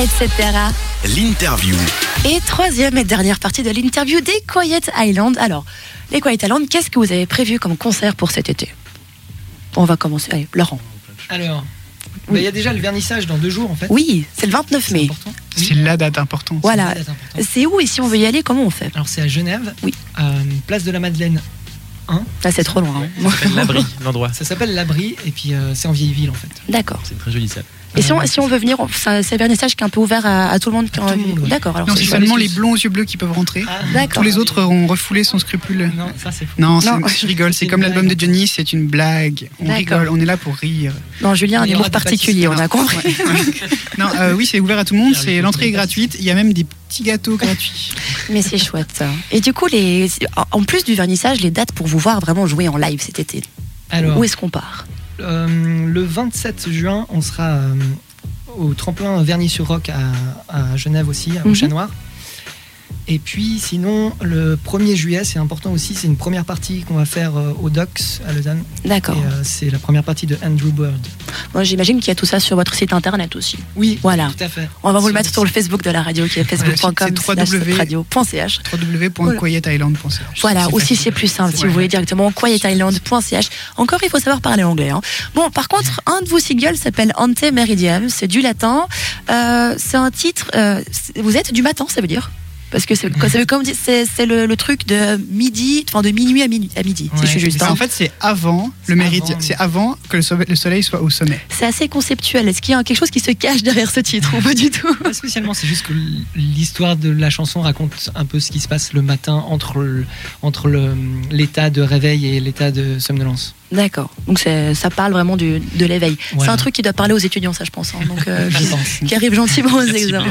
etc. L'interview. Et troisième et dernière partie de l'interview des Quiet Island. Alors, les Quiet Island, qu'est-ce que vous avez prévu comme concert pour cet été? On va commencer. Allez, Laurent. Alors, bah, il y a déjà le vernissage dans deux jours en fait. Oui, c'est le 29 C'est mai. C'est la date importante. Voilà. C'est où et si on veut y aller, comment on fait? Alors c'est à Genève, Oui. euh, place de la Madeleine 1. Là, c'est trop loin. hein. Ça s'appelle l'abri, l'endroit. Ça s'appelle l'abri et puis euh, c'est en vieille ville en fait. D'accord. C'est une très jolie salle. Et si on, si on veut venir, on- ça- c'est un vernissage qui est un peu ouvert à, à tout le monde. qui ouais. D'accord. Alors Non, c'est seulement les blonds aux yeux bleus qui peuvent rentrer. D'accord. Tous les autres ont refoulé son scrupule. Non, ça c'est fou. Non, je rigole. C'est comme l'album de. Johnny, c'est une blague. On rigole, on est là pour rire. Non, Julien a des particulier, on a compris. Non, euh, oui, c'est ouvert à tout le monde. C'est l'entrée est gratuite. Il y a même des petits gâteaux gratuits. Mais c'est chouette. ça. Et du coup, les, en plus du vernissage, les dates pour vous voir vraiment jouer en live cet été. Alors, Où est-ce qu'on part? euh, le 27 juin, on sera euh, au tremplin Vernis-sur-Roc à, à Genève aussi, au Mhm. Chat Noir. Et puis sinon, le 1er juillet, c'est important aussi, c'est une première partie qu'on va faire euh, au Docs à Lausanne. D'accord. Et euh, c'est la première partie de Andrew Bird. Moi, j'imagine qu'il y a tout ça sur votre site internet aussi. Oui, Voilà. tout à fait. On va vous le mettre sur le Facebook de la radio qui est facebook.com radio.ch. www.quietisland.ch. Voilà, aussi c'est plus simple si vous voulez directement quietisland.ch. Encore, il faut savoir parler anglais. hein. Bon, par contre, un de vos singles s'appelle Ante Meridium, c'est du latin. Euh, c'est un titre. euh, vous êtes du matin, ça veut dire? Parce que c'est, ça veut comme dire, c'est, c'est le, le truc de midi, enfin de minuit à, minu- à midi, si je suis juste. Bah, hein. en fait, c'est avant le méridien. C'est avant que le soleil- le soleil soit au sommet. C'est assez conceptuel. Est-ce qu'il y a quelque chose qui se cache derrière ce titre ou pas du tout? Pas spécialement, c'est juste que l'histoire de la chanson raconte un peu ce qui se passe le matin entre le- entre le- l'état de réveil et l'état de somnolence. D'accord. Donc ça parle vraiment du, de l'éveil. C'est un truc qui doit parler aux étudiants, ça je pense. hein. Donc euh, qui arrive gentiment aux examens.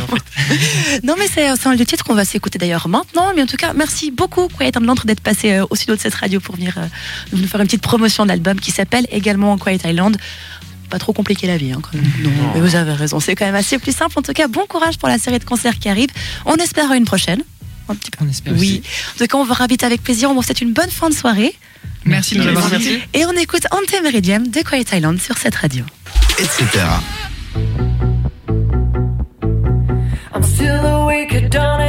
Non, mais c'est un des titres qu'on va s'écouter d'ailleurs maintenant. Mais en tout cas, merci beaucoup, Quiet Island, d'être passé euh, au studio de cette radio pour venir euh, nous faire une petite promotion de l'album qui s'appelle également Quiet Island. Pas trop compliqué la vie, hein, quand même. Non, mais vous avez raison. C'est quand même assez plus simple. En tout cas, bon courage pour la série de concerts qui arrive. On espère à une prochaine. Un petit peu. On espère Oui. En tout cas, on vous invite avec plaisir. On vous souhaite une bonne fin de soirée. Merci de nous avoir invités. Et on écoute Ante Meridium de Quiet Island sur cette radio. Etc. I'm still awake at dawn.